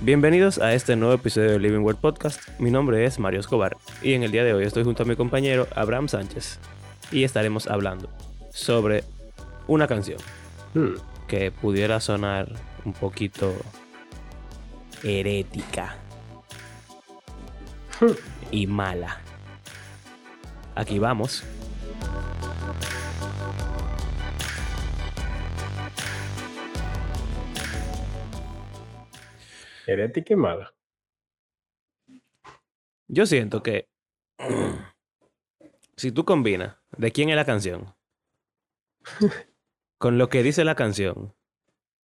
Bienvenidos a este nuevo episodio de Living World Podcast. Mi nombre es Mario Escobar y en el día de hoy estoy junto a mi compañero Abraham Sánchez y estaremos hablando sobre una canción Hmm. que pudiera sonar un poquito herética Hmm. y mala. Aquí vamos. Herética y mala. Yo siento que si tú combinas de quién es la canción con lo que dice la canción,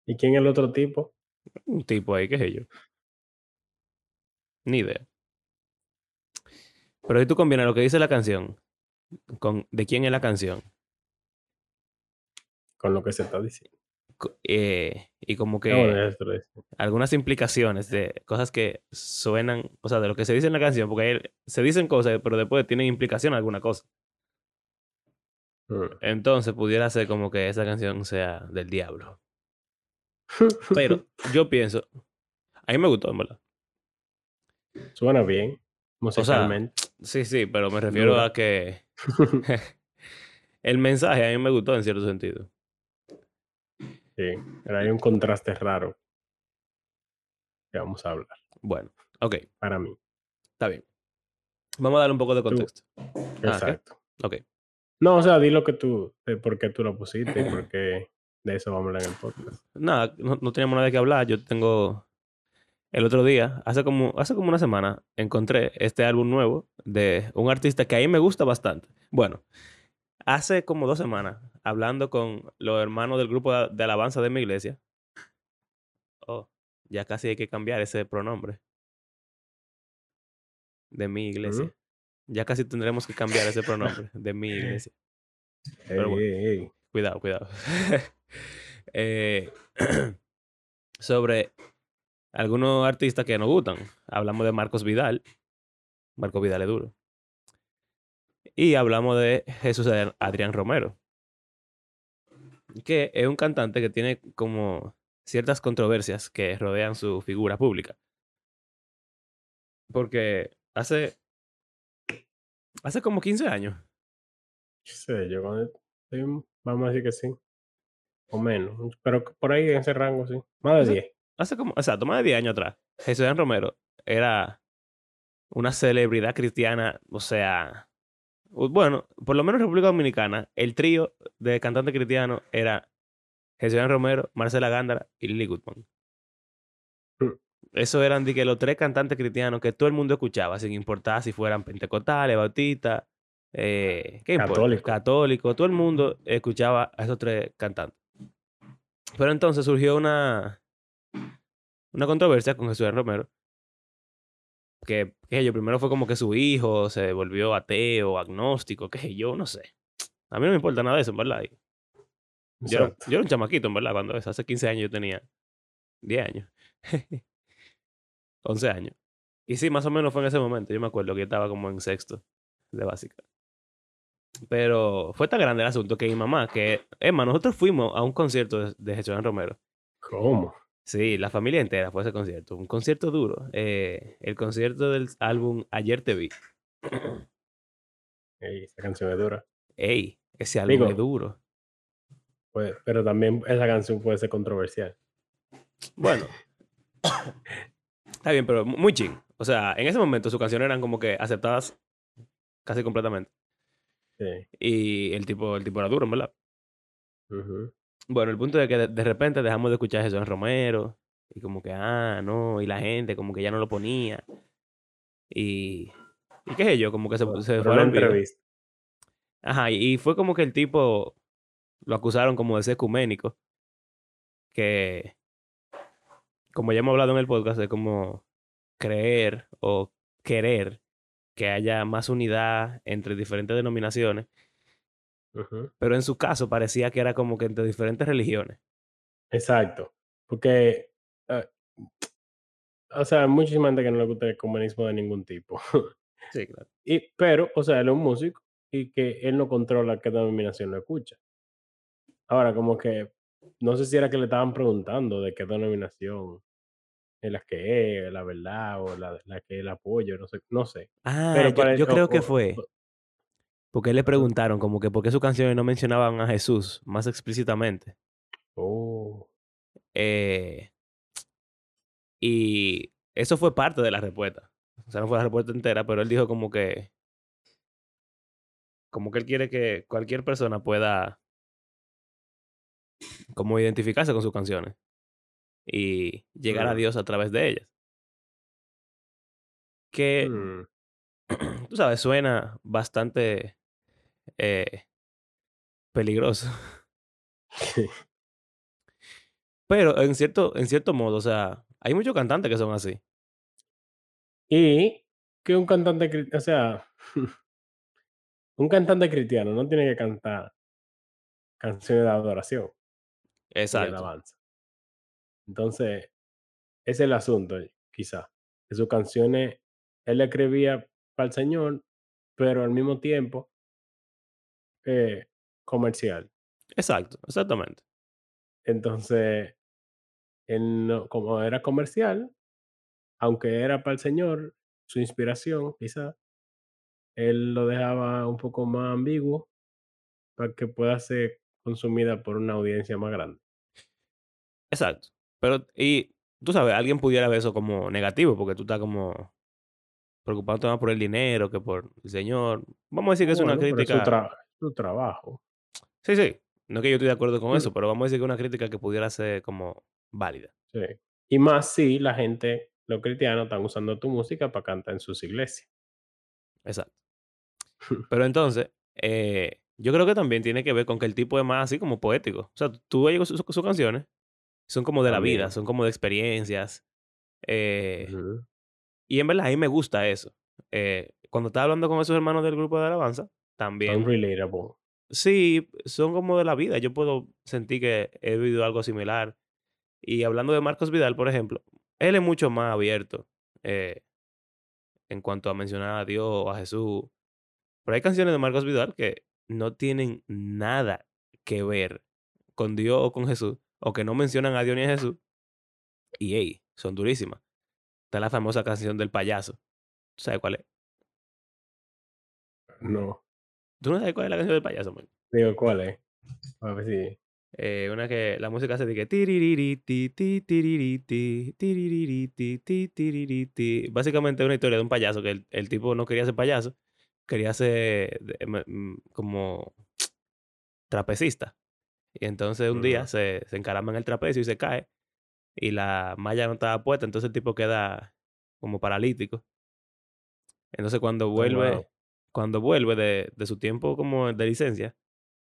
¿Y quién es el otro tipo? un tipo ahí, qué sé yo. Ni idea. Pero si tú combinas lo que dice la canción con de quién es la canción Con lo que se está diciendo. Eh, y como que algunas implicaciones de cosas que suenan, o sea, de lo que se dice en la canción, porque se dicen cosas, pero después tienen implicación a alguna cosa. Hmm. Entonces pudiera ser como que esa canción sea del diablo. Pero yo pienso, a mí me gustó, en verdad. Suena bien, musicalmente. Sí, sí, pero me refiero Dura. a que el mensaje a mí me gustó en cierto sentido. Sí, pero hay un contraste raro que vamos a hablar, Bueno, ok, para mí. está bien. Vamos a darle un poco de contexto. ¿qué? Exacto. Ok. No, o sea, di lo que tú, de por qué tú lo pusiste y por qué de eso vamos a hablar en el podcast. Nada, no, no teníamos nada de qué hablar. Yo tengo. El otro día, hace como, hace como una semana, encontré este álbum nuevo de un artista que a mí me gusta bastante. Bueno, hace como dos semanas, hablando con los hermanos del grupo de, de alabanza de mi iglesia. Oh, ya casi hay que cambiar ese pronombre. De mi iglesia. Ya casi tendremos que cambiar ese pronombre de mi iglesia. Pero bueno. Cuidado, cuidado. Eh, sobre algunos artistas que nos gustan. Hablamos de Marcos Vidal. Marcos Vidal es duro. Y hablamos de Jesús Adrián- Romero. Que es un cantante que tiene como ciertas controversias que rodean su figura pública. Porque hace. Hace como 15 años. Sé yo, sí, vamos a decir que sí. O menos, pero por ahí en ese rango, sí. Más de 10. hace como, o sea, más de 10 años atrás, Jesús Adrián Romero era una celebridad cristiana, o sea, bueno, por lo menos en República Dominicana, el trío de cantantes cristianos era Jesús Romero, Marcela Gándara y Lily Goodman. Mm. Eso eran de que los tres cantantes cristianos que todo el mundo escuchaba, sin importar si fueran pentecostales, bautistas, eh, ¿qué importa? Católico. Católicos, todo el mundo escuchaba a esos tres cantantes. Pero entonces surgió una, una controversia con Jesús Romero. Que, qué sé yo, primero fue como que su hijo se volvió ateo, agnóstico, qué sé yo, no sé. A mí no me importa nada de eso, en verdad. Yo, era, Exacto. yo era un chamaquito, en verdad, cuando eso. Hace 15 años yo tenía 10 años. 11 años. Y sí, más o menos fue en ese momento. Yo me acuerdo que yo estaba como en sexto de básica. Pero fue tan grande el asunto que mi mamá, que, Emma, nosotros fuimos a un concierto de, de Jesús Romero. ¿Cómo? Sí, la familia entera fue ese concierto. Un concierto duro. Eh, el concierto del álbum Ayer te vi. Ey, esa canción es dura. Ey, ese álbum Digo- es duro. Pues, pero también esa canción puede ser controversial. Bueno. Está bien, pero mu- muy ching. O sea, en ese momento sus canciones eran como que aceptadas casi completamente. Sí. Y el tipo, el tipo era duro, verdad. Ujú. Bueno, el punto es que de, de repente dejamos de escuchar a Jesús Romero. Y como que, ah, no. Y la gente como que ya no lo ponía. Y. Y qué sé yo, como que se, se Pero fue olvido. entrevista. Ajá, y y fue como que el tipo lo acusaron como de ser ecuménico. Que, como ya hemos hablado en el podcast, es como creer o querer que haya más unidad entre diferentes denominaciones. Pero en su caso parecía que era como que entre diferentes religiones. Exacto. Porque, eh, o sea, hay muchísima gente que no le gusta el comunismo de ningún tipo. Sí, claro. y, pero, o sea, él es un músico y que él no controla qué denominación lo escucha. Ahora, como que, no sé si era que le estaban preguntando de qué denominación es la que es, la verdad, o la la que el apoyo, no sé no sé. Ah, Pero yo o creo que fue o porque le preguntaron como que por qué sus canciones no mencionaban a Jesús más explícitamente. Oh, Eh, y eso fue parte de la respuesta. O sea, no fue la respuesta entera, pero él dijo como que como que él quiere que cualquier persona pueda como identificarse con sus canciones y llegar a Dios a través de ellas. Que, mm, tú sabes, suena bastante, eh, peligroso. sí. Pero en cierto en cierto modo, o sea, hay muchos cantantes que son así. Y que un cantante o sea, un cantante cristiano no tiene que cantar canciones de adoración Exacto, alabanza. Entonces, ese es el asunto, quizá, que sus canciones él le escribía para el Señor, pero al mismo tiempo, eh, comercial. exacto, exactamente. Entonces, él no como era comercial, aunque era para el Señor, su inspiración, quizá, él lo dejaba un poco más ambiguo para que pueda ser consumida por una audiencia más grande. Exacto. Pero y tú sabes, alguien pudiera ver eso como negativo, porque tú estás como preocupándote más por el dinero que por el Señor. Vamos a decir que es una Bueno, pero es su crítica tra su trabajo. sí, sí, no es que yo estoy de acuerdo con Mm, eso, pero vamos a decir que es una crítica que pudiera ser como válida. sí. Y más si la gente, los cristianos, están usando tu música para cantar en sus iglesias. Exacto. Pero entonces, eh, yo creo que también tiene que ver con que el tipo es más así como poético. O sea, tú oyes sus sus canciones, son como de la vida, son como de experiencias, eh. Y en verdad, a mí me gusta eso. Eh, cuando estaba hablando con esos hermanos del grupo de alabanza, Son también, relatable. sí, son como de la vida. Yo puedo sentir que he vivido algo similar. Y hablando de Marcos Vidal, por ejemplo, él es mucho más abierto eh, en cuanto a mencionar a Dios o a Jesús. Pero hay canciones de Marcos Vidal que no tienen nada que ver con Dios o con Jesús, o que no mencionan a Dios ni a Jesús, y hey, son durísimas. Está la famosa canción del payaso. ¿Tú sabes cuál es? No. ¿Tú no sabes cuál es la canción del payaso, man? Digo, ¿cuál es? A ver si Eh, una que la música hace de que tiririti, ti, tiririti, tiririti, ti, tiririti. Básicamente es una historia de un payaso que el, el tipo no quería ser payaso, quería ser de- me- mm, como trapecista. Y entonces un día se, se encarama en el trapecio y se cae y la malla no estaba puesta, entonces el tipo queda como paralítico. Entonces cuando oh, wow. Cuando vuelve de, de su tiempo como de licencia,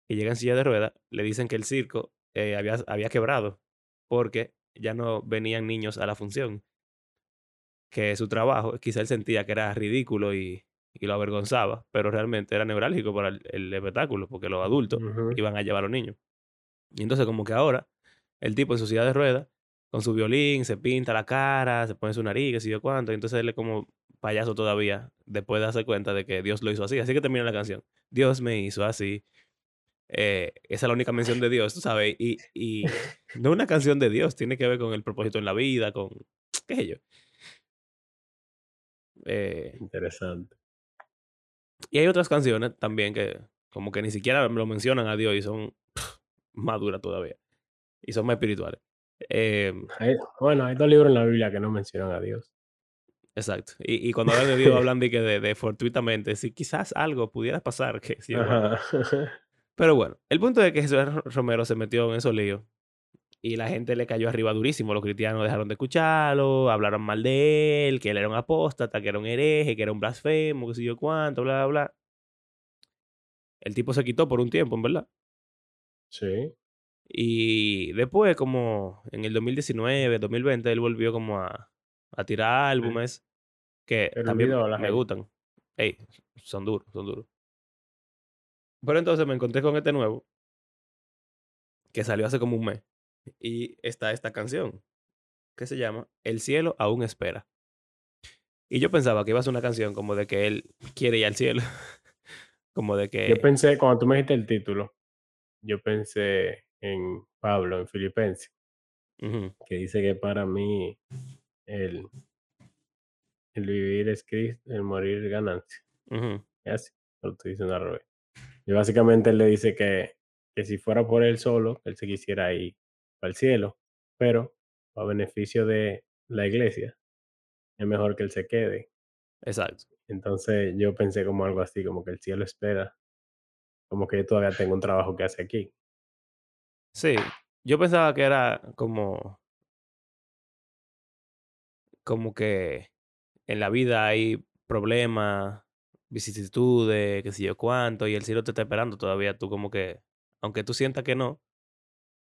y llega en silla de ruedas, le dicen que el circo eh, había, había quebrado porque ya no venían niños a la función, que su trabajo quizá él sentía que era ridículo y, y lo avergonzaba, pero realmente era neurálgico para el, el espectáculo porque los adultos iban a llevar a los niños. Y entonces como que ahora el tipo en su silla de ruedas, con su violín, se pinta la cara, se pone su nariz, qué sé yo cuánto, y entonces él es como payaso todavía, después de darse cuenta de que Dios lo hizo así. Así que termina la canción. Dios me hizo así eh, esa es la única mención de Dios, tú sabes, y, y no es una canción de Dios, tiene que ver con el propósito en la vida, con, qué sé yo. Eh, Interesante. y hay otras canciones también que como que ni siquiera lo mencionan a Dios y son más duras todavía, y son más espirituales. Em, Hay bueno, hay 2 libros en la Biblia que no mencionan a Dios. exacto. Y, y cuando hablan de Dios, hablan de que de, de fortuitamente, si quizás algo pudiera pasar, que. Ajá. Pero bueno, el punto es que Jesús Romero se metió en esos líos Y la gente le cayó arriba durísimo. Los cristianos dejaron de escucharlo, hablaron mal de él, que él era un apóstata, que era un hereje, que era un blasfemo, que sé yo cuánto, bla, bla, bla. El tipo se quitó por un tiempo, en verdad. Sí, Y después, como en el 2019, 2020, él volvió como a, a tirar álbumes que también me gente. gustan. Ey, son duros, son duros. Pero entonces me encontré con este nuevo, que salió hace como un mes. Y está esta canción, que se llama El cielo aún espera. Y yo pensaba que iba a ser una canción como de que él quiere ir al cielo, como de Yo que pensé cuando tú me dijiste el título, yo pensé en Pablo, en Filipenses, que dice que para mí el, el vivir es Cristo, el morir es ganancia. Es así, lo estoy diciendo al revés. Y básicamente él le dice que, que si fuera por él solo, él se quisiera ir al cielo, pero a beneficio de la iglesia, es mejor que él se quede. Exacto. Entonces yo pensé como algo así, como que el cielo espera, como que yo todavía tengo un trabajo que hacer aquí. Sí. Yo pensaba que era como, como que en la vida hay problemas, vicisitudes, qué sé yo cuánto, y el cielo te está esperando todavía. Tú como que, aunque tú sientas que no,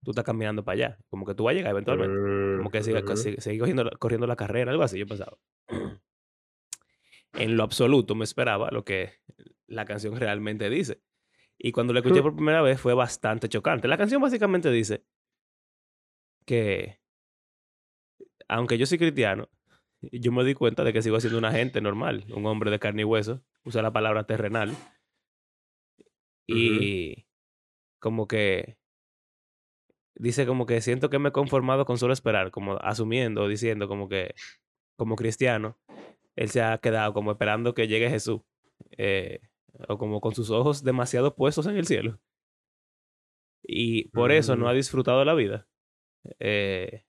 tú estás caminando para allá. Como que tú vas a llegar eventualmente. Como que sigue, sigue corriendo, corriendo la carrera, algo así, yo pensaba. En lo absoluto me esperaba lo que la canción realmente dice. Y cuando la escuché por primera vez fue bastante chocante. La canción básicamente dice que, aunque yo soy cristiano, yo me di cuenta de que sigo siendo una gente normal, un hombre de carne y hueso, usa la palabra terrenal. Y como que dice como que siento que me he conformado con solo esperar, como asumiendo, diciendo como que como cristiano, él se ha quedado como esperando que llegue Jesús, eh, o como con sus ojos demasiado puestos en el cielo. Y por eso no Mm. ha disfrutado la vida. Eh,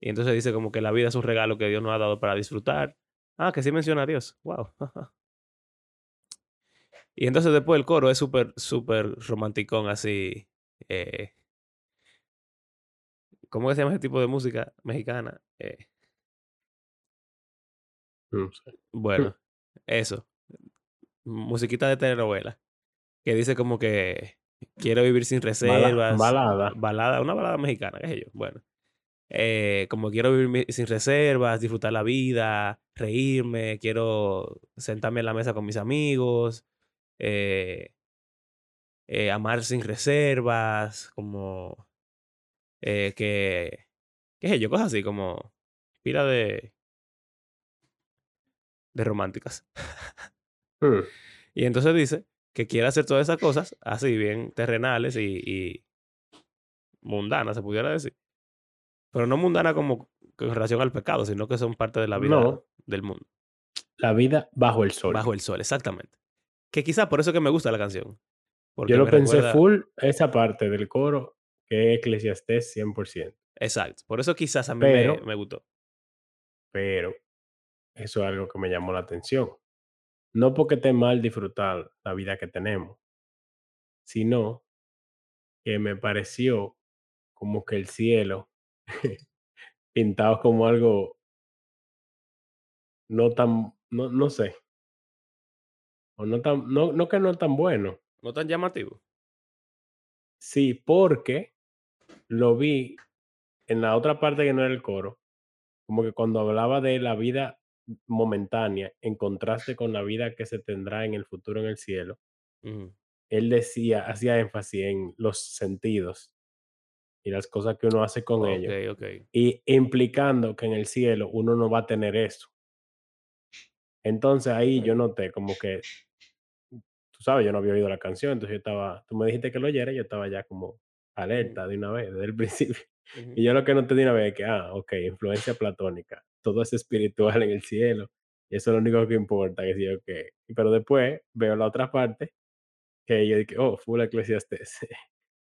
y entonces dice como que la vida es un regalo que Dios nos ha dado para disfrutar. Ah, que sí menciona a Dios. Wow. y entonces después el coro es súper, súper romanticón así. Eh, ¿Cómo que se llama ese tipo de música mexicana? Eh, No sé. bueno, eso. Musiquita de telenovela. Que dice como que quiero vivir sin reservas. balada. Balada, una balada mexicana, qué sé yo. Bueno. Eh, como quiero vivir sin reservas, disfrutar la vida, reírme, quiero sentarme en la mesa con mis amigos, eh, eh, amar sin reservas, como que, qué sé yo, cosas así, como pila de, de románticas. Mm. Y entonces dice que quiere hacer todas esas cosas así, bien terrenales y, y mundanas, se pudiera decir. Pero no mundana como con relación al pecado, sino que son parte de la vida No, del mundo. la vida bajo el sol. Bajo el sol, exactamente. Que quizá por eso que me gusta la canción. Porque Yo lo pensé recuerda. full esa parte del coro que es Eclesiastés 100%. Exacto. Por eso quizás a mí Pero, me, me gustó. pero, eso es algo que me llamó la atención. No porque esté mal disfrutar la vida que tenemos, sino que me pareció como que el cielo pintado como algo no tan, no, no sé, o no tan, no, no que no tan bueno. No tan llamativo. Sí, porque lo vi en la otra parte que no era el coro, como que cuando hablaba de la vida momentánea en contraste con la vida que se tendrá en el futuro en el cielo, él decía, hacía énfasis en los sentidos y las cosas que uno hace con ellos, y implicando que en el cielo uno no va a tener eso. Entonces ahí yo noté como que, tú sabes, yo no había oído la canción, entonces yo estaba, tú me dijiste que lo oyera, yo estaba ya como alerta de una vez, desde el principio. Y yo lo que noté de una vez es que, ah, ok, influencia platónica, todo es espiritual en el cielo, y eso es lo único que importa, que sí, ok. Pero después veo la otra parte, que yo dije, oh, full eclesiastés.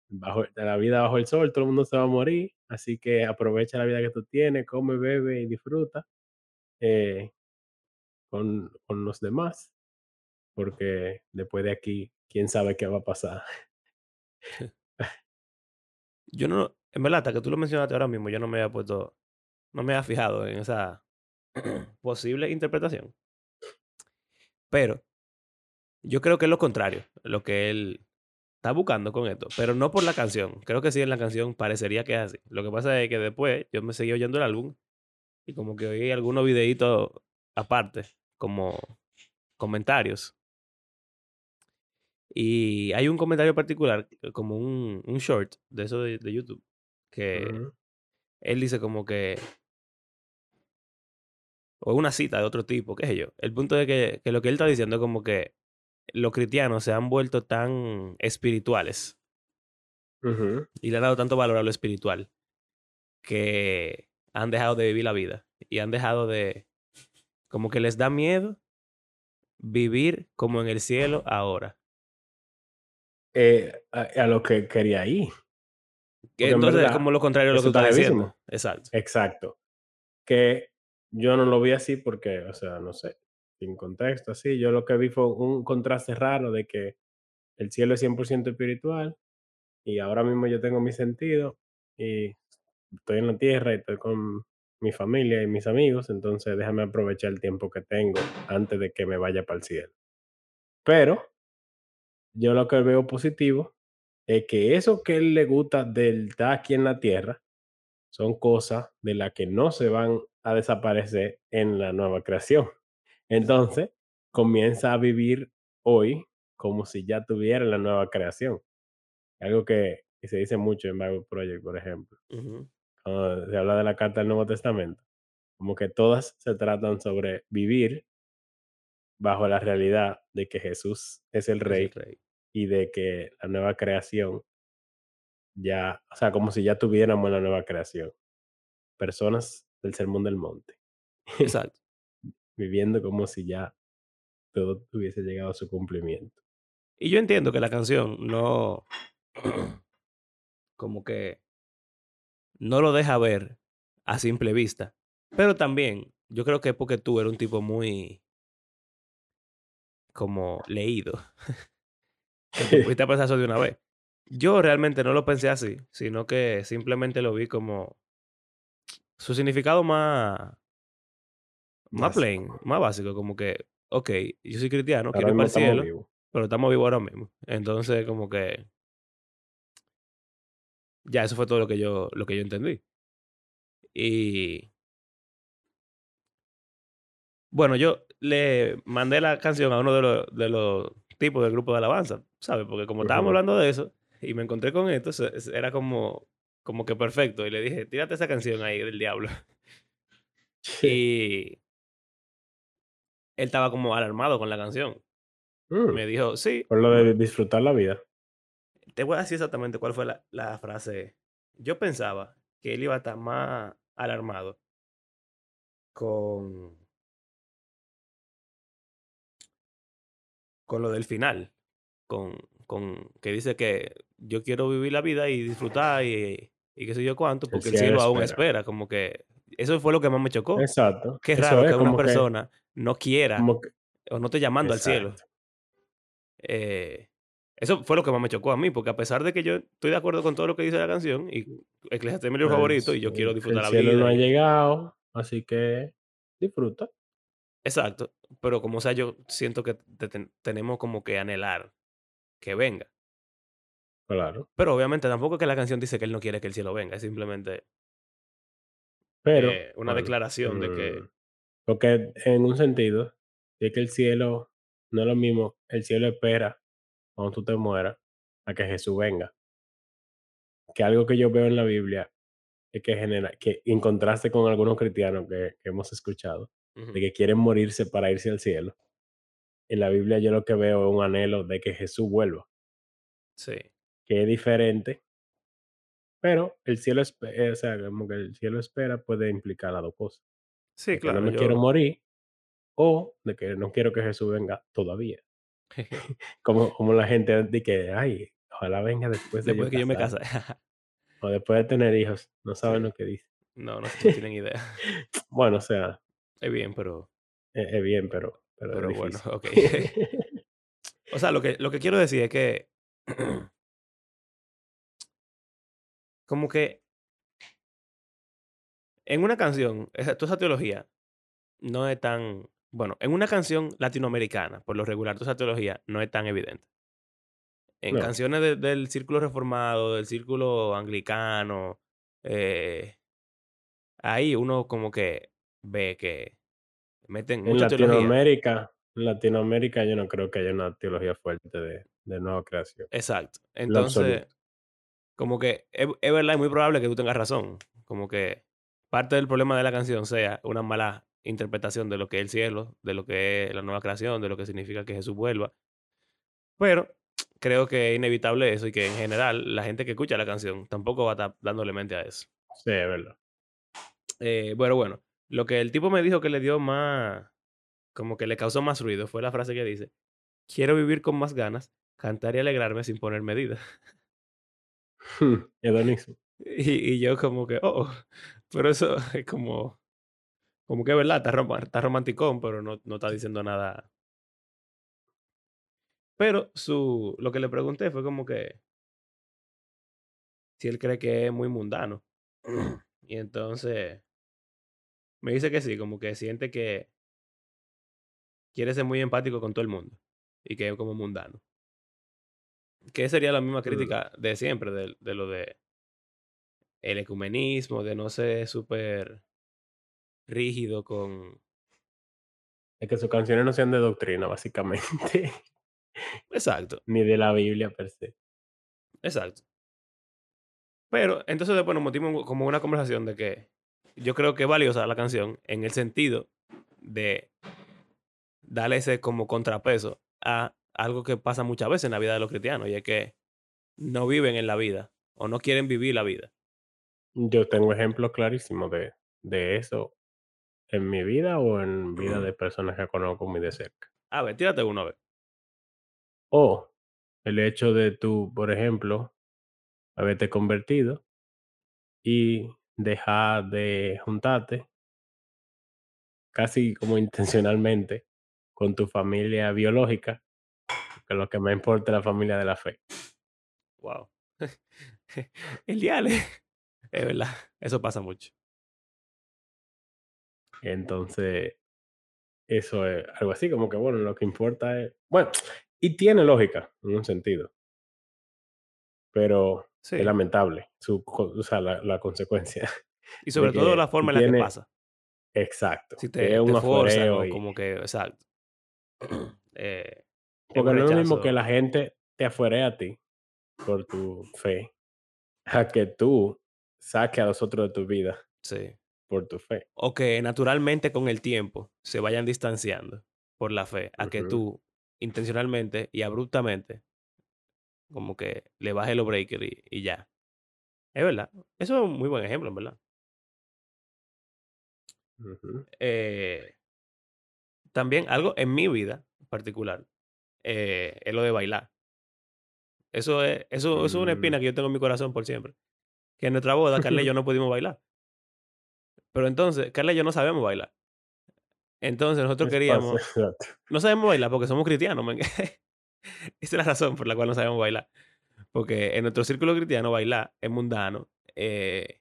Bajo, la vida bajo el sol, todo el mundo se va a morir, así que aprovecha la vida que tú tienes, come, bebe y disfruta eh, con, con los demás, porque después de aquí, quién sabe qué va a pasar. Yo no, en verdad, hasta que tú lo mencionaste ahora mismo, yo no me había puesto, no me había fijado en esa posible interpretación. Pero yo creo que es lo contrario, lo que él está buscando con esto, pero no por la canción. Creo que sí en la canción parecería que es así. Lo que pasa es que después yo me seguí oyendo el álbum y como que oí algunos videitos aparte, como comentarios. Y hay un comentario particular, eh, como un, short de eso de YouTube, que él dice como que, o una cita de otro tipo, qué sé yo. El punto es que, que lo que él está diciendo es como que los cristianos se han vuelto tan espirituales y le han dado tanto valor a lo espiritual que han dejado de vivir la vida y han dejado de, como que les da miedo vivir como en el cielo ahora. Eh, a, a lo que quería ir. Que en entonces es como lo contrario de lo que está diciendo. Exacto. Exacto. Que yo no lo vi así porque, o sea, no sé, sin contexto, así. Yo lo que vi fue un contraste raro de que el cielo es 100% espiritual y ahora mismo yo tengo mi sentido y estoy en la tierra y estoy con mi familia y mis amigos, entonces déjame aprovechar el tiempo que tengo antes de que me vaya para el cielo. Pero yo lo que veo positivo es que eso que él le gusta del estar aquí en la tierra son cosas de las que no se van a desaparecer en la nueva creación. Entonces, comienza a vivir hoy como si ya tuviera la nueva creación. Algo que, que se dice mucho en Bible Project, por ejemplo. Cuando se habla de la carta del Nuevo Testamento. Como que todas se tratan sobre vivir bajo la realidad de que Jesús es el Es el rey rey. Y de que la nueva creación ya, o sea, como si ya tuviéramos la nueva creación. Personas del Sermón del Monte. Exacto. viviendo como si ya todo hubiese llegado a su cumplimiento. Y yo entiendo que la canción no, como que no lo deja ver a simple vista. Pero también, yo creo que es porque tú eres un tipo muy como leído. que a pensar eso de una vez. Yo realmente no lo pensé así, sino que simplemente lo vi como su significado más, más plain, más básico, como que, ok, yo soy cristiano, Ahora quiero ir para el cielo, pero estamos vivos ahora mismo. Entonces, como que ya eso fue todo lo que yo, lo que yo entendí. Y bueno, yo le mandé la canción a uno de los, de los tipos del grupo de alabanza, ¿sabes? Porque como estábamos hablando de eso y me encontré con esto, era como, como que perfecto. Y le dije, tírate esa canción ahí del diablo. Y él estaba como alarmado con la canción. Mm, Me dijo, sí, Por lo de disfrutar la vida. te voy a decir exactamente cuál fue la, la frase. Yo pensaba que él iba a estar más alarmado con, con lo del final. Con, con que dice que yo quiero vivir la vida y disfrutar y, y qué sé yo cuánto, El porque el cielo cielo aún espera. espera. Como que eso fue lo que más me chocó. Exacto. Qué Eso raro es que una que, persona no quiera que, o no esté llamando al cielo. Eh, eso fue lo que más me chocó a mí, porque a pesar de que yo estoy de acuerdo con todo lo que dice la canción, y Eclesiastés es mi El, favorito, y yo quiero el- disfrutar el la cielo no vida. ha llegado, así que disfruta. Exacto, pero como sea, yo siento que te- ten- tenemos como que anhelar que venga. Claro. Pero obviamente tampoco es que la canción dice que él no quiere que el cielo venga, es simplemente Pero, eh, una bueno, declaración de mm, que... porque en un sentido, es que el cielo no es lo mismo. El cielo espera cuando tú te mueras a que Jesús venga. Que algo que yo veo en la Biblia es que genera, que en contraste con algunos cristianos que, que hemos escuchado, de que quieren morirse para irse al cielo. En la Biblia yo lo que veo es un anhelo de que Jesús vuelva, sí, que es diferente, pero el cielo, eh, o sea, como que el cielo espera puede implicar las dos cosas, sí, de que no claro, me quiero yo... morir o de que no quiero que Jesús venga todavía. Como, como la gente de que, ay, ojalá venga después de yo Después que yo me casé. o después de tener hijos, no saben Sí. lo que dice. No, no, no tienen idea. Bueno, o sea, Es bien, pero... es, es bien, pero, pero, bueno, ok. O sea, lo que, lo que quiero decir es que... como que en una canción, esa, toda esa teología no es tan... Bueno, en una canción latinoamericana, por lo regular, toda esa teología no es tan evidente. En no, canciones de- del círculo reformado, del círculo anglicano, eh, ahí uno como que ve que meten en mucha teología. Latinoamérica, en Latinoamérica yo no creo que haya una teología fuerte de, de nueva creación. Exacto. Entonces, como que es, es verdad, es muy probable que tú tengas razón. Como que parte del problema de la canción sea una mala interpretación de lo que es el cielo, de lo que es la nueva creación, de lo que significa que Jesús vuelva. Pero creo que es inevitable eso y que en general la gente que escucha la canción tampoco va a estar dándole mente a eso. Sí, es verdad. Eh, pero bueno, Lo que el tipo me dijo que le dio más, como que le causó más ruido, fue la frase que dice: "Quiero vivir con más ganas, cantar y alegrarme sin poner medida". Hedonismo. Y y yo como que: "Oh, pero eso es como como que es verdad, está romanticón, pero no no está diciendo nada". Pero su lo que le pregunté fue como que si él cree que es muy mundano. Y entonces me dice que sí, como que siente que quiere ser muy empático con todo el mundo y que es como mundano. Que sería la misma crítica de siempre, de de lo de el ecumenismo, de no ser súper rígido con Es que sus canciones no sean de doctrina, básicamente, exacto, ni de la Biblia per se. exacto. Pero entonces después nos metimos como una conversación de que yo creo que es valiosa la canción en el sentido de darle ese como contrapeso a algo que pasa muchas veces en la vida de los cristianos, y es que no viven en la vida o no quieren vivir la vida. Yo tengo ejemplos clarísimos de de eso en mi vida o en vida de personas que conozco muy de cerca. A ver, tírate uno a ver. O el hecho de tú, por ejemplo, haberte convertido y dejar de juntarte casi como intencionalmente con tu familia biológica, que lo que más importa es la familia de la fe. Wow. El diale. Es verdad, eso pasa mucho. Entonces, eso es algo así, como que, bueno, lo que importa es bueno, y tiene lógica en un sentido, pero es lamentable su o sea, la la consecuencia Y sobre todo la forma en la que pasa. exacto, Si es te, te un y como que, exacto. Eh, es porque no es lo mismo que la gente te afuere a ti por tu fe, a que tú saques a los otros de tu vida Sí. por tu fe. O que naturalmente con el tiempo se vayan distanciando por la fe, a que tú intencionalmente y abruptamente como que le bajes los breakers y, y ya. Es verdad. Eso es un muy buen ejemplo, en verdad. Eh, también algo en mi vida particular eh, es lo de bailar. Eso es, eso, eso es una mm, espina que yo tengo en mi corazón por siempre. Que en nuestra boda, Carla y yo no pudimos bailar. Pero entonces, Carla y yo no sabemos bailar. Entonces nosotros queríamos, no sabemos bailar porque somos cristianos, men. Esa es la razón por la cual no sabemos bailar. Porque en nuestro círculo cristiano bailar es mundano. eh,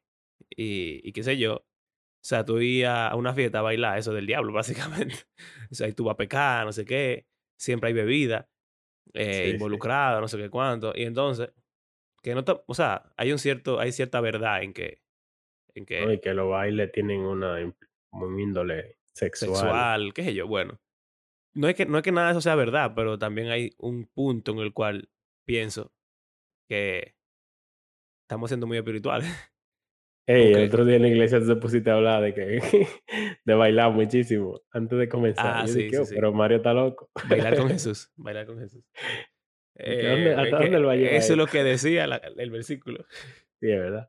y, y qué sé yo. O sea, tú ibas a una fiesta a bailar, eso del diablo, básicamente. O sea, ahí tú vas a pecar, no sé qué. Siempre hay bebida eh, Sí, sí. involucrada, no sé qué cuánto. Y entonces, que no o sea, hay un cierto, hay cierta verdad en que, en No, y que que los bailes tienen una un índole sexual. sexual, qué sé yo, bueno. No es que, no es que nada de eso sea verdad, pero también hay un punto en el cual pienso que estamos siendo muy espirituales. Ey, el otro día en la iglesia te pusiste a hablar de que de bailar muchísimo antes de comenzar. ah, Yo sí, dije: sí, "Oh, sí. pero Mario está loco". Bailar con Jesús, bailar con Jesús. ¿Y que dónde Eh, es hasta dónde él va a llevar eso es lo que decía la- el versículo. Sí, es verdad.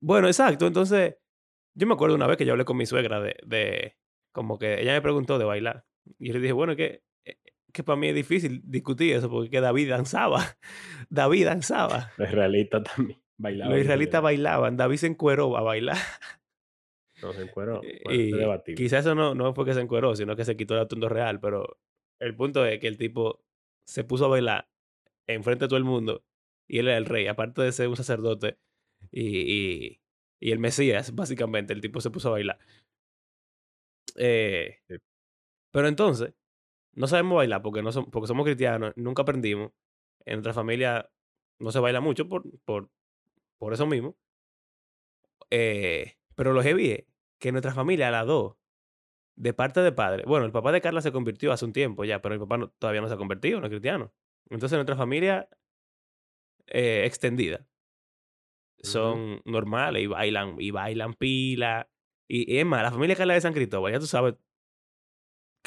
Bueno, exacto. Entonces, yo me acuerdo una vez que yo hablé con mi suegra de, de como que ella me preguntó de bailar. Y yo le dije, bueno, que, eh, que para mí es difícil discutir eso porque que David danzaba. David danzaba. Los israelitas también Los bailaban en israelitas bailaban. David se encueró a bailar. No, se encueró. Bueno, Y quizás eso no, no fue que se encueró, sino que se quitó el atuendo real. Pero el punto es que el tipo se puso a bailar enfrente de todo el mundo y él era el rey, aparte de ser un sacerdote y, y, y el Mesías, básicamente, el tipo se puso a bailar. Eh, Sí. Pero entonces, no sabemos bailar porque, no som- porque somos cristianos, nunca aprendimos. En nuestra familia no se baila mucho por, por, por eso mismo. Eh, pero lo heavy es que en nuestra familia, a las dos, de parte de padre, bueno, el papá de Carla se convirtió hace un tiempo ya, pero mi papá no- todavía no se ha convertido, no es cristiano. Entonces, nuestra familia eh, extendida son normales y bailan, y bailan pila. Y, y es más, la familia Carla de San Cristóbal, ya tú sabes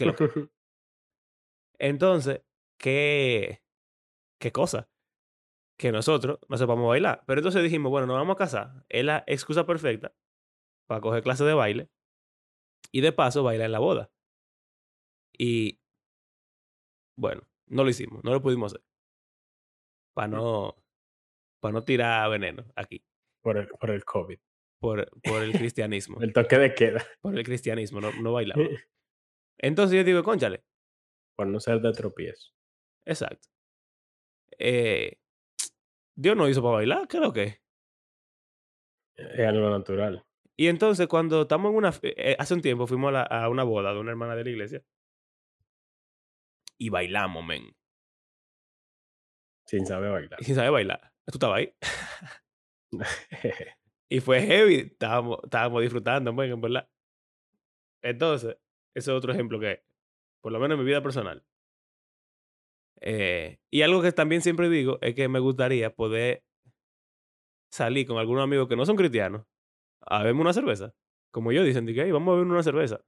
qué. Entonces, ¿qué, qué cosa? Que nosotros no sepamos bailar. Pero entonces dijimos, bueno, nos vamos a casar. Es la excusa perfecta para coger clase de baile Y de paso, bailar en la boda. Y bueno, no lo hicimos, no lo pudimos hacer. Para Mm. no, para no tirar veneno aquí. Por el, por el COVID. Por, por el cristianismo. El toque de queda. por el cristianismo, no, no bailamos. Entonces yo digo, conchale, por no ser de tropiezo. exacto. Eh, Dios no hizo para bailar, creo que. Es algo natural. Y entonces cuando estamos en una... eh, hace un tiempo fuimos a, la- a una boda de una hermana de la iglesia. Y bailamos, men. Sin saber bailar. Sin saber bailar. Tú estabas ahí. Y fue heavy. Estábamos, estábamos disfrutando, men, en verdad. Entonces, ese es otro ejemplo que, por lo menos en mi vida personal. Eh, y algo que también siempre digo es que me gustaría poder salir con algunos amigos que no son cristianos a beberme una cerveza. Como yo dicen, que "Ey, vamos a beber una cerveza.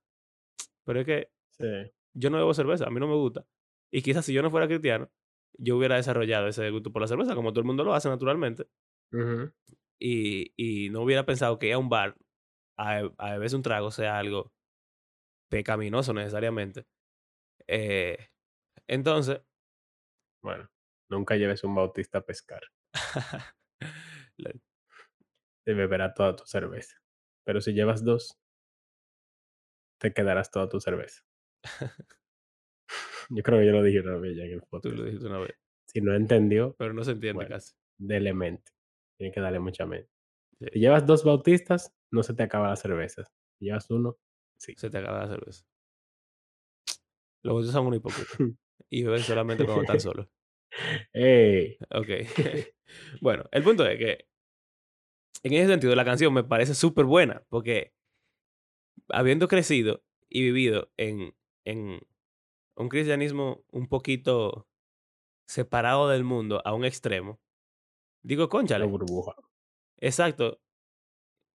Pero es que sí. yo no bebo cerveza, a mí no me gusta. Y quizás si yo no fuera cristiano, yo hubiera desarrollado ese gusto por la cerveza, como todo el mundo lo hace naturalmente. Y, y no hubiera pensado que ir a un bar a, a beberse un trago sea algo pecaminoso necesariamente. Eh, entonces, Bueno, nunca lleves un bautista a pescar. Te beberá toda tu cerveza. Pero si llevas dos, te quedarás toda tu cerveza. Yo creo que yo lo dije una vez ya en el tú podcast. lo dijiste una vez, Si no entendió, pero no se entiende Bueno. casi. dele mente. Tiene que darle mucha mente. Sí. Si llevas dos bautistas, no se te acaba la cerveza. Si llevas uno, sí. Se te acaba la cerveza. Los otros son unos hipócritas y beben solamente cuando están solos. ¡Ey! Ok. bueno, el punto es que en ese sentido la canción me parece súper buena porque habiendo crecido y vivido en, en un cristianismo un poquito separado del mundo a un extremo, digo, La conchale, burbuja. exacto,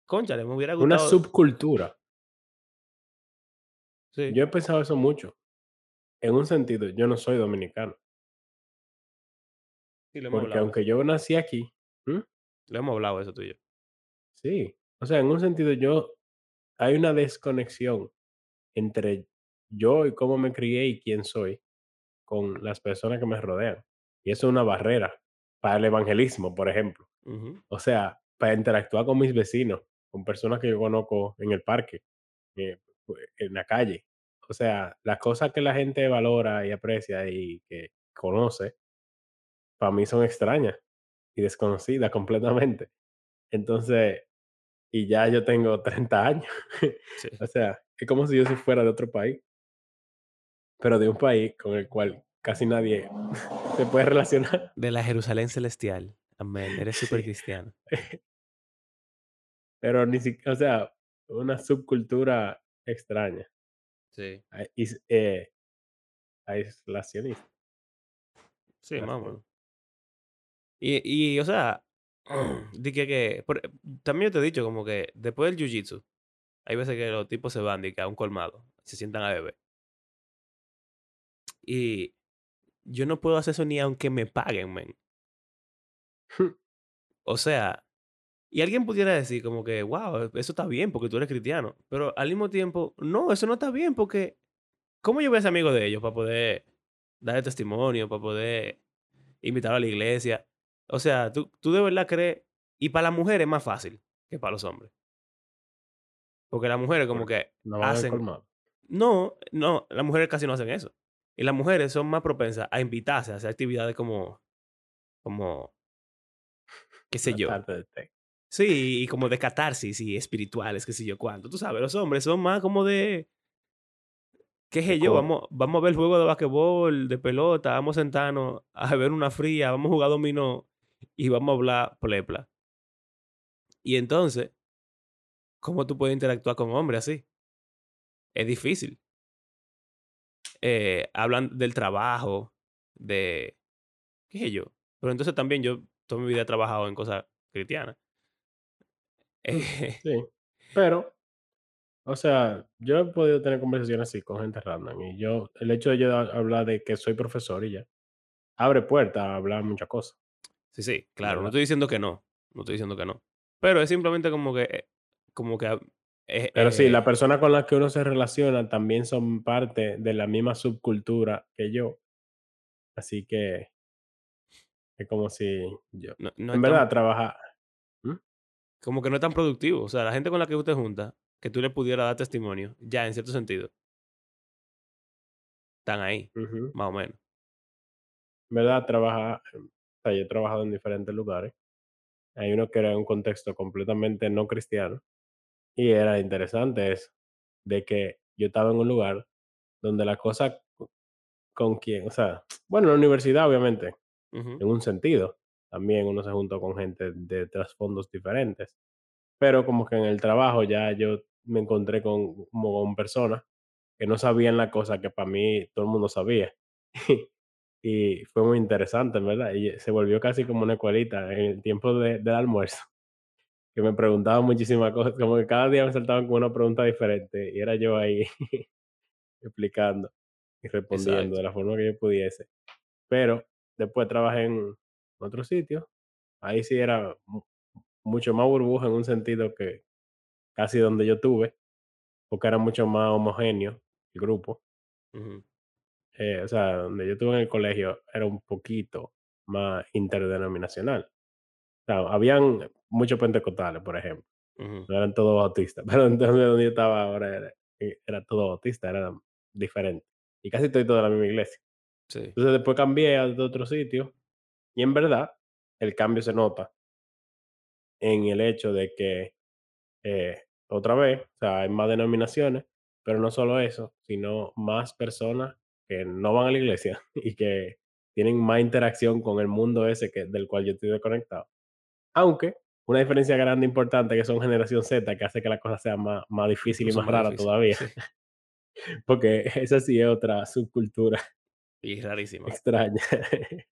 conchale, me hubiera Una gustado. subcultura. Sí, Yo he pensado eso mucho. En un sentido, yo no soy dominicano. sí, lo hemos Porque hablado. aunque yo nací aquí, ¿m? Lo hemos hablado eso tú y yo. sí. O sea, en un sentido, yo. Hay una desconexión entre yo y cómo me crié y quién soy con las personas que me rodean. Y eso es una barrera para el evangelismo, por ejemplo. O sea, para interactuar con mis vecinos, con personas que yo conozco en el parque, eh, en la calle. O sea, las cosas que la gente valora y aprecia y que conoce, para mí son extrañas y desconocidas completamente. Entonces, y ya yo tengo 30 años. sí. o sea, es como si yo fuera de otro país, pero de un país con el cual casi nadie se puede relacionar. De la Jerusalén celestial. Amén. Eres súper cristiano. Pero ni siquiera, o sea, una subcultura extraña. Sí. is- eh, aislacionista. Sí, más. Y, y, o sea, di que, que por- también yo te he dicho como que después del jiu-jitsu, hay veces que los tipos se van de que a un colmado, se sientan a beber. Y yo no puedo hacer eso ni aunque me paguen, men. O sea, y alguien pudiera decir como que, wow, eso está bien porque tú eres cristiano. Pero al mismo tiempo, no, eso no está bien porque, ¿cómo yo voy a ser amigo de ellos para poder darle testimonio, para poder invitarlo a la iglesia? O sea, tú, tú de verdad crees, y para las mujeres es más fácil que para los hombres. Porque las mujeres como Porque que No hacen... No, no, las mujeres casi no hacen eso. Y las mujeres son más propensas a invitarse a hacer actividades como, como, qué sé yo. tarde de. Sí, y como de catarsis y espirituales, qué sé yo cuánto. Tú sabes, los hombres son más como de, qué sé yo, vamos, vamos a ver el juego de basquetbol, de pelota, vamos a sentarnos a ver una fría, vamos a jugar dominó y vamos a hablar plepla. Y entonces, ¿cómo tú puedes interactuar con hombres así? Es difícil. Eh, hablan del trabajo, de, qué sé yo. Pero entonces también yo toda mi vida he trabajado en cosas cristianas. Eh, Sí. Pero, o sea, yo he podido tener conversaciones así con gente random. Y yo, el hecho de yo hablar de que soy profesor y ya, abre puertas a hablar muchas cosas. Sí, sí, claro, no ¿Verdad? estoy diciendo que no, no estoy diciendo que no. Pero es simplemente como que, eh, como que, ah, Eh, Pero sí, eh, personas con las que uno se relaciona también son parte de la misma subcultura que yo, así que es como si yo no, en verdad tan, trabaja ¿Mm? Como que no es tan productivo. O sea, la gente con la que usted junta, que tú le pudieras dar testimonio, ya en cierto sentido, están ahí, más o menos. En verdad trabaja, em, o sea, yo he trabajado en diferentes lugares. Hay uno que era en un contexto completamente no cristiano y era interesante eso, de que yo estaba en un lugar donde la cosa con quien, o sea, bueno, en la universidad obviamente, en un sentido, también uno se juntó con gente de trasfondos diferentes, pero como que en el trabajo ya yo me encontré con, como con personas que no sabían la cosa que para mí todo el mundo sabía. Y fue muy interesante, verdad, y se volvió casi como una escuelita en el tiempo de del almuerzo, que me preguntaban muchísimas cosas, como que cada día me saltaban con una pregunta diferente, y era yo ahí explicando y respondiendo Exacto. de la forma que yo pudiese. Pero después trabajé en otro sitio, ahí sí era mu mucho más burbuja en un sentido que casi donde yo tuve, porque era mucho más homogéneo el grupo, eh, o sea, donde yo estuve en el colegio era un poquito más interdenominacional. O sea, habían muchos pentecostales, por ejemplo, no eran todos bautistas, pero entonces donde yo estaba ahora era, eh, era todo bautista, era diferente. Y casi estoy toda la misma iglesia. Sí. Entonces después cambié a otro sitio y en verdad el cambio se nota en el hecho de que eh, otra vez, o sea, hay más denominaciones, pero no solo eso, sino más personas que no van a la iglesia y que tienen más interacción con el mundo ese que, del cual yo estoy desconectado. Aunque una diferencia grande e importante que son generación Z, que hace que la cosa sea más, más difícil y más más rara difícil. todavía, Sí. porque esa sí es otra subcultura Y rarísima. extraña,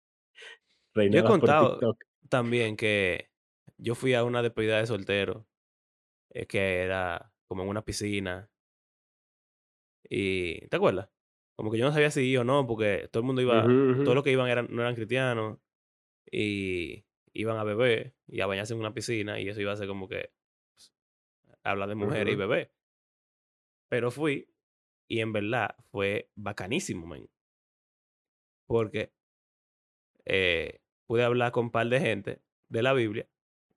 Yo he por contado también que yo fui a una despedida de soltero, eh, que era como en una piscina. Y, ¿te acuerdas? Como que yo no sabía si ir o no, porque todo el mundo iba, ujú, todos los que iban eran, no eran cristianos y iban a beber y a bañarse en una piscina y eso iba a ser como que pues, hablar de mujeres y beber. Pero fui y en verdad fue bacanísimo, men. Porque eh, pude hablar con un par de gente de la Biblia,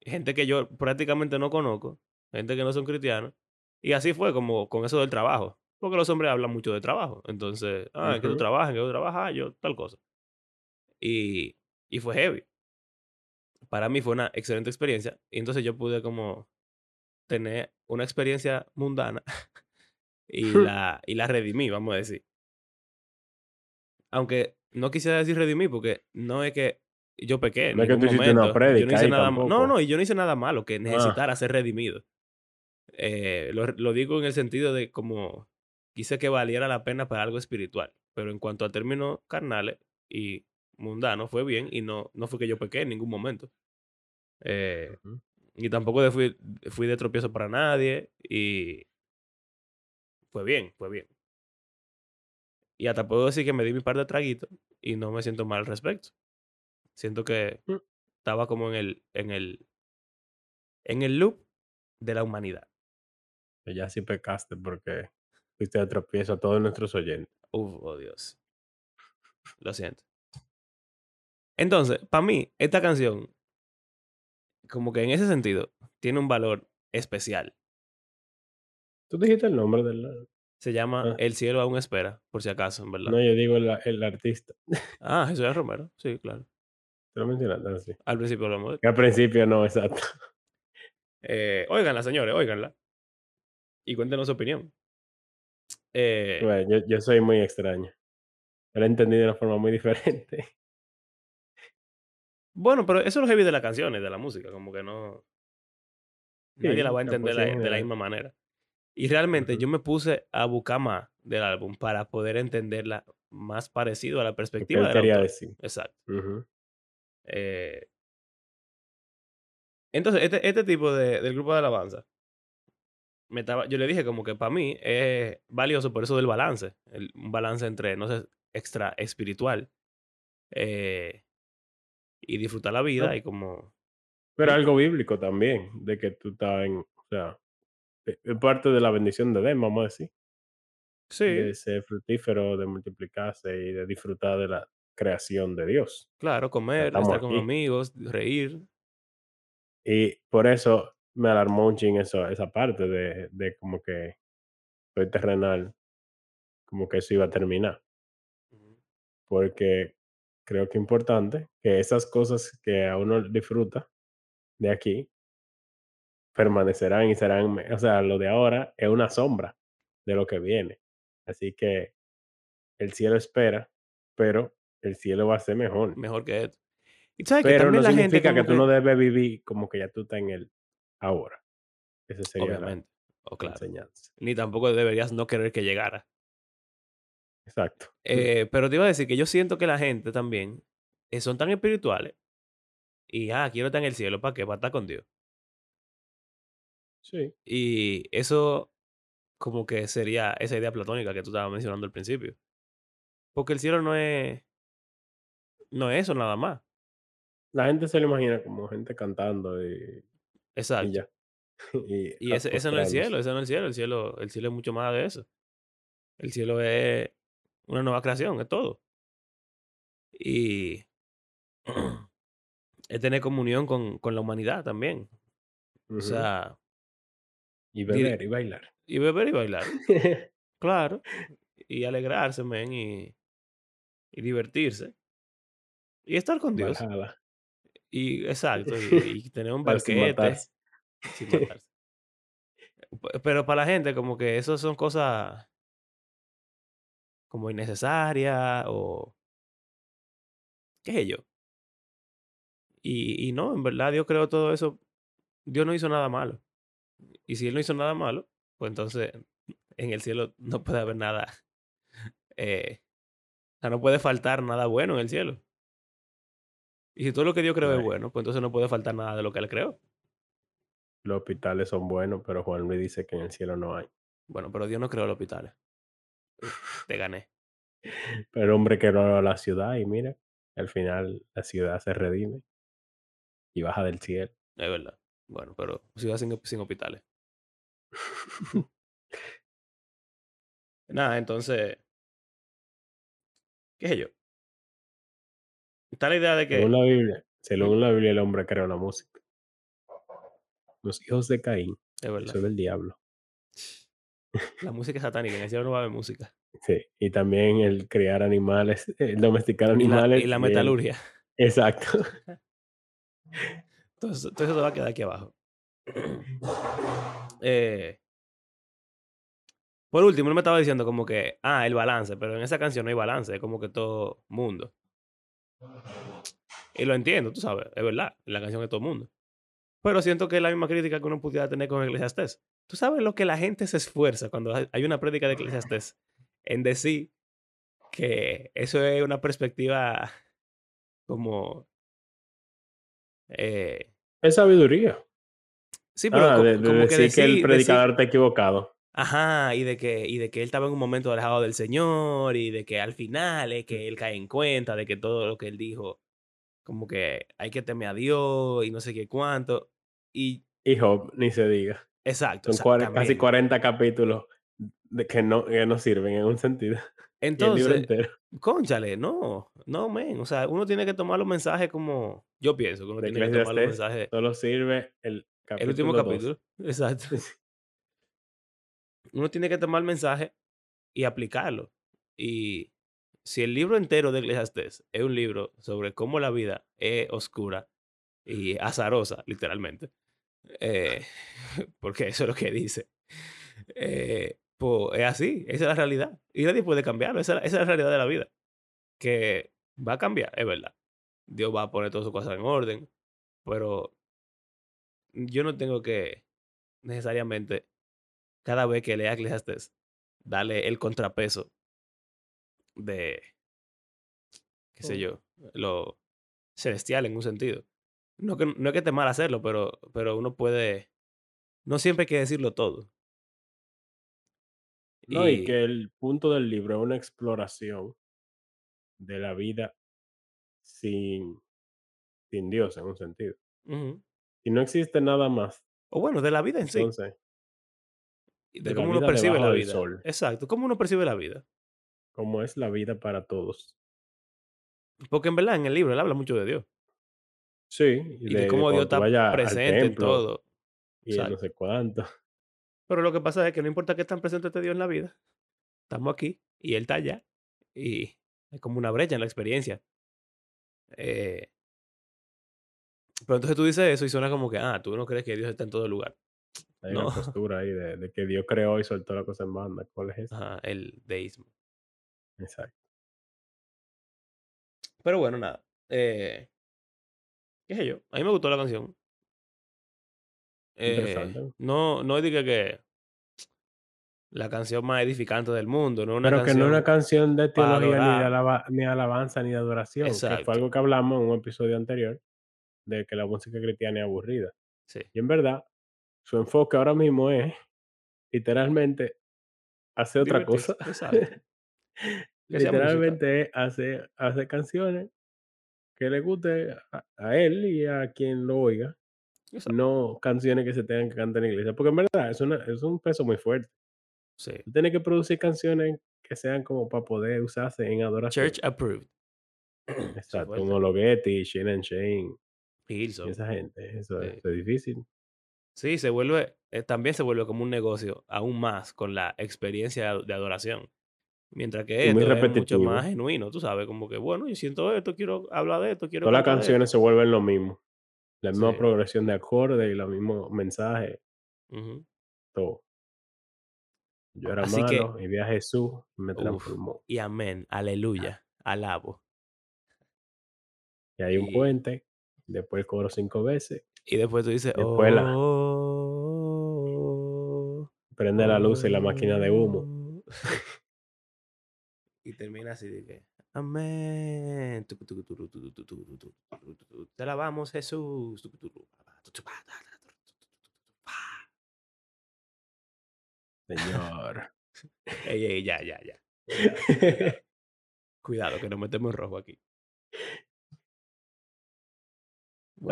gente que yo prácticamente no conozco, gente que no son cristianos, y así fue como con eso del trabajo, porque los hombres hablan mucho de trabajo, entonces, ah, ¿en qué tú trabajas? ¿En qué tú trabajas? Yo tal cosa. Y, y fue heavy. Para mí fue una excelente experiencia, y entonces yo pude como tener una experiencia mundana y la, y la redimí, vamos a decir. Aunque no quisiera decir redimir, porque no es que yo pequé No es que tú hiciste una no hice nada no, y yo no hice nada malo que Ah, necesitara ser redimido. Eh, lo lo digo en el sentido de como quise que valiera la pena para algo espiritual, pero en cuanto a términos carnales y mundanos, fue bien y no no fue que yo pequé en ningún momento. Eh, y tampoco fui fui de tropiezo para nadie y fue bien, fue bien. Y hasta puedo decir que me di mi par de traguitos y no me siento mal al respecto. Siento que Mm. estaba como en el en el en el loop de la humanidad. Ya sí pecaste porque fuiste de tropiezo a todos nuestros oyentes. Uf, oh Dios, lo siento. Entonces, para mí, esta canción, como que en ese sentido, tiene un valor especial. ¿Tú dijiste el nombre del Se llama ah, El cielo aún espera, por si acaso, en verdad. no, yo digo el el artista. Ah, Jesús Romero, sí, claro. Tú lo mencionaste así. Al principio hablamos de al principio no, exacto. Eh, óiganla, señores, óiganla. Y cuéntenos su opinión. Eh, Bueno, yo yo soy muy extraño. Yo lo entendí de una forma muy diferente. bueno, pero eso es lo heavy de las canciones, de la música, como que no, nadie la Sí, va a entender la- de la misma manera. Y realmente yo me puse a buscar más del álbum para poder entenderla más parecido a la perspectiva del quería autor. decir. Exacto. Ujú. Eh, entonces, este, este tipo de, del grupo de alabanza, me estaba, yo le dije como que para mí es valioso por eso del balance, el- un balance entre, no sé, extra espiritual eh, y disfrutar la vida No, y como, pero algo bíblico también, de que tú estás en o sea e es parte de la bendición de Edén, vamos a decir, de Sí, ser fructífero, de multiplicarse y de disfrutar de la creación de Dios. claro, comer, estamos estar con aquí. amigos, reír. Y por eso me alarmó un chin eso esa parte de de como que soy terrenal, como que eso iba a terminar, porque creo que es importante que esas cosas que a uno disfruta de aquí permanecerán y serán o sea, lo de ahora es una sombra de lo que viene. Así que el cielo espera, pero el cielo va a ser mejor. Mejor que esto. Y sabes que Pero no gente significa que tú no debes vivir como que ya tú estás en el ahora. Esa sería la obviamente, o la claro, enseñanza. ni tampoco deberías no querer que llegara. Exacto. Eh, pero te iba a decir que yo siento que la gente también, eh, son tan espirituales y, ah, quiero estar en el cielo, ¿para qué? Para estar con Dios. Sí, Y eso como que sería esa idea platónica que tú estabas mencionando al principio. Porque el cielo no es no es eso nada más. la gente se lo imagina como gente cantando y y Exacto. ya, y Y a ese ese no es el cielo, ese no es el cielo, el cielo el cielo es mucho más de eso. El cielo es una nueva creación, es todo. Y es tener comunión con con la humanidad también. O sea, Y beber y bailar. y beber y bailar, claro, y alegrarse, men, y y divertirse, y estar con Dios. Valhalla, Y exacto, y y tener un sin banquete matarse. sin matarse. Pe pero para la gente como que eso son cosas como innecesarias o qué sé yo. Y y no, en verdad Dios creó todo eso. Dios no hizo nada malo. Y si Él no hizo nada malo, pues entonces en el cielo no puede haber nada, eh, o sea, no puede faltar nada bueno en el cielo. Y si todo lo que Dios creó es bueno, pues entonces no puede faltar nada de lo que Él creó. los hospitales son buenos, pero Juan Luis dice que en el cielo no hay. Bueno, pero Dios no creó los hospitales. Te gané, Pero hombre creó la ciudad y mira, al final la ciudad se redime y baja del cielo. es verdad. Bueno, pero ciudad sin sin hospitales. Nada, entonces, qué sé yo. Está la idea de Según que la Biblia según la Biblia, el hombre creó la música. Los hijos de Caín, Es verdad. eso es del diablo. La música es satánica, en el cielo no va a haber música. Sí, y también el criar animales, el domesticar Y la animales y la metalurgia. Exacto. Todo eso todo eso te va a quedar aquí abajo. Eh, por último, él me estaba diciendo como que, ah, el balance, pero en esa canción no hay balance, es como que todo mundo. Y lo entiendo, tú sabes, es verdad, la canción es todo mundo. Pero siento que es la misma crítica que uno pudiera tener con Eclesiastés. Tú sabes lo que la gente se esfuerza cuando hay una prédica de Eclesiastés en decir que eso es una perspectiva como, eh, Es sabiduría. sí, pero Ah, co de de como que decir que el decir decir predicador está equivocado. Ajá, y de que y de que él estaba en un momento alejado del Señor, y de que al final es que él cae en cuenta de que todo lo que él dijo, como que hay que temer a Dios y no sé qué cuánto. Y Y Job, ni se diga. exacto, Son casi exactamente. 40 capítulos de que no que no sirven en un sentido. Entonces, entero cónchale, no, no, men, o sea, uno tiene que tomar los mensajes como yo pienso que uno de tiene que tomar los mensajes solo sirve el el último capítulo 2. capítulo, exacto. Uno tiene que tomar el mensaje y aplicarlo. Y si el libro entero de Eclesiastés es un libro sobre cómo la vida es oscura y azarosa, literalmente, eh, porque eso es lo que dice, eh, pues es así, esa es la realidad. Y nadie puede cambiarlo, esa, esa es la realidad de la vida, que va a cambiar, es verdad. Dios va a poner todas sus cosas en orden, pero yo no tengo que necesariamente, cada vez que lea Eclesiastés, darle el contrapeso de, qué sé yo, lo celestial en un sentido. No, que, no es que esté mal hacerlo, pero, pero uno puede, no siempre hay que decirlo todo. No, y Y, que el punto del libro es una exploración de la vida sin sin Dios, en un sentido. Si no existe nada más, o bueno, de la vida en sí. De, cómo uno percibe la vida. sol. Exacto, cómo uno percibe la vida. Como es la vida para todos. Porque en verdad en el libro él habla mucho de Dios. Sí, y Y de, cómo Dios está presente en todo. y no sé cuánto. Pero lo que pasa es que no importa qué tan presente esté Dios en la vida. Estamos aquí y Él está allá. Y es como una brecha en la experiencia. Eh, pero entonces tú dices eso y suena como que, ah, tú no crees que Dios está en todo lugar. Hay No. una postura ahí de, de que Dios creó y soltó la cosa en banda. ¿Cuál es? Ajá, el deísmo. Exacto. Pero bueno, nada. Eh, ¿Qué sé yo? A mí me gustó la canción. Eh, Interesante. no, no diga que la canción más edificante del mundo, no una Pero que no es una canción de teología, ni de, adorar. alaba- ni alabanza, ni de adoración. Que Exacto. fue algo que hablamos en un episodio anterior de que la música cristiana es aburrida. Sí. Y en verdad, su enfoque ahora mismo es literalmente hacer otra cosa. literalmente es hacer, hacer canciones que le guste a, a él y a quien lo oiga. Exacto. No canciones que se tengan que cantar en iglesia. Porque en verdad es, una, es un peso muy fuerte. Sí. Tú tienes que producir canciones que sean como para poder usarse en adoración. Church approved. Exacto. fuerte. Un Ologetti, Shane and Shane, esa gente. Eso, es- Sí. eso es difícil. Sí, se vuelve, eh, también se vuelve como un negocio, aún más con la experiencia de adoración. Mientras que esto es mucho más genuino, tú sabes, como que, bueno, yo siento esto, quiero hablar de esto, quiero Todas las canciones se vuelven lo mismo. La misma Sí. progresión de acordes y los mismos mensajes, todo. Yo era Así que, malo y vi a Jesús y me uf, transformó. y amén, aleluya, alabo. Y hay un puente, después el coro cinco veces, y después tú dices, después la, oh, prende la luz y la máquina de humo. oh. y termina así de que, amén. Te alabamos, Jesús. Señor. Ey, ey, ya, ya, ya. Cuidado, que nos metemos en rojo aquí.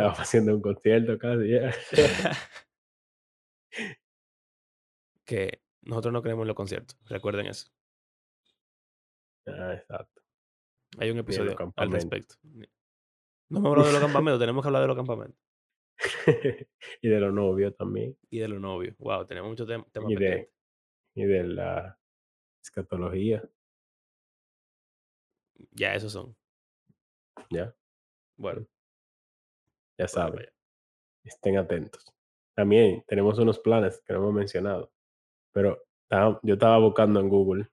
Estaba haciendo un concierto casi. ya. que nosotros no creemos en los conciertos. Recuerden eso. Ah, exacto. Hay un episodio al respecto. No hemos hablado de los campamentos, tenemos que hablar de los campamentos. y de los novios también. Y de los novios. Wow, tenemos muchos tem- temas Y de, y de la escatología. Ya, esos son. Ya, Bueno, ya saben. Estén atentos. También tenemos unos planes que no hemos mencionado. Pero yo estaba buscando en Google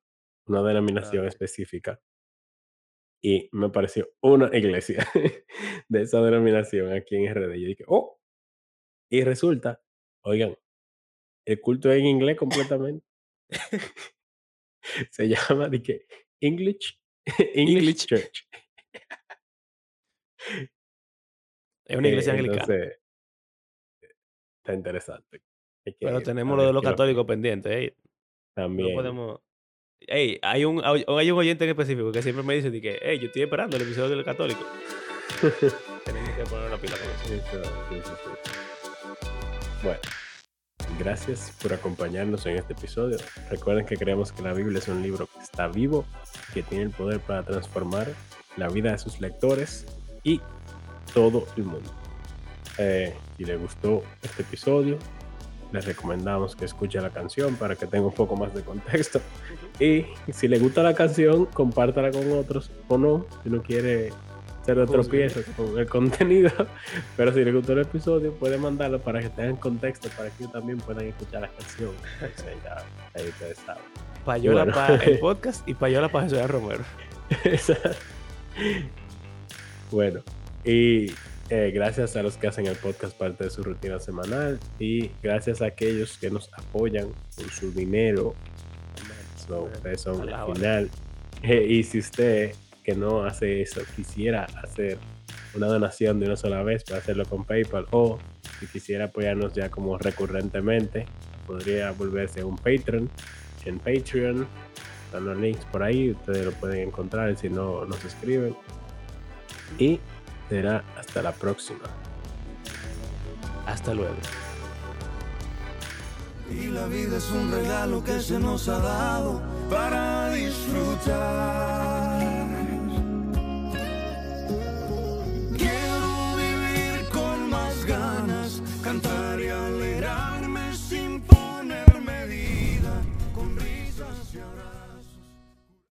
una denominación Ah, específica y me apareció una iglesia de esa denominación aquí en RD. Yo dije, oh, y resulta, oigan, el culto es en inglés completamente. Se llama, dije, English, English English. Church. Es una iglesia Eh, anglicana. entonces, está interesante. Pero tenemos lo de los católicos pendientes. No También. podemos. Ey, hay un, hay un oyente en específico que siempre me dice de que, hey, yo estoy esperando el episodio del católico. Tenemos que poner una pila con eso. Eso, sí, sí, sí. Bueno, gracias por acompañarnos en este episodio. Recuerden que creemos que la Biblia es un libro que está vivo, que tiene el poder para transformar la vida de sus lectores y todo el mundo. Eh, si les gustó este episodio, les recomendamos que escuche la canción para que tenga un poco más de contexto. Y si le gusta la canción, compártala con otros o no, si no quiere ser de tropiezo con el contenido. Pero si le gustó el episodio, puede mandarlo para que tengan contexto, para que también puedan escuchar la canción. Entonces, ya, ahí ustedes saben. Payola Bueno. para el podcast y payola para Jesús Romero. Exacto. bueno, y eh, gracias a los que hacen el podcast parte de su rutina semanal y gracias a aquellos que nos apoyan con su dinero. So, ustedes son al final. Eh, y si usted que no hace eso quisiera hacer una donación de una sola vez, puede hacerlo con PayPal o si quisiera apoyarnos ya como recurrentemente, podría volverse un Patreon en Patreon. Están los links por ahí, ustedes lo pueden encontrar si no nos escriben. Y será hasta la próxima. Hasta luego. Y la vida es un regalo que se nos ha dado para disfrutar. Quiero vivir con más ganas, cantar y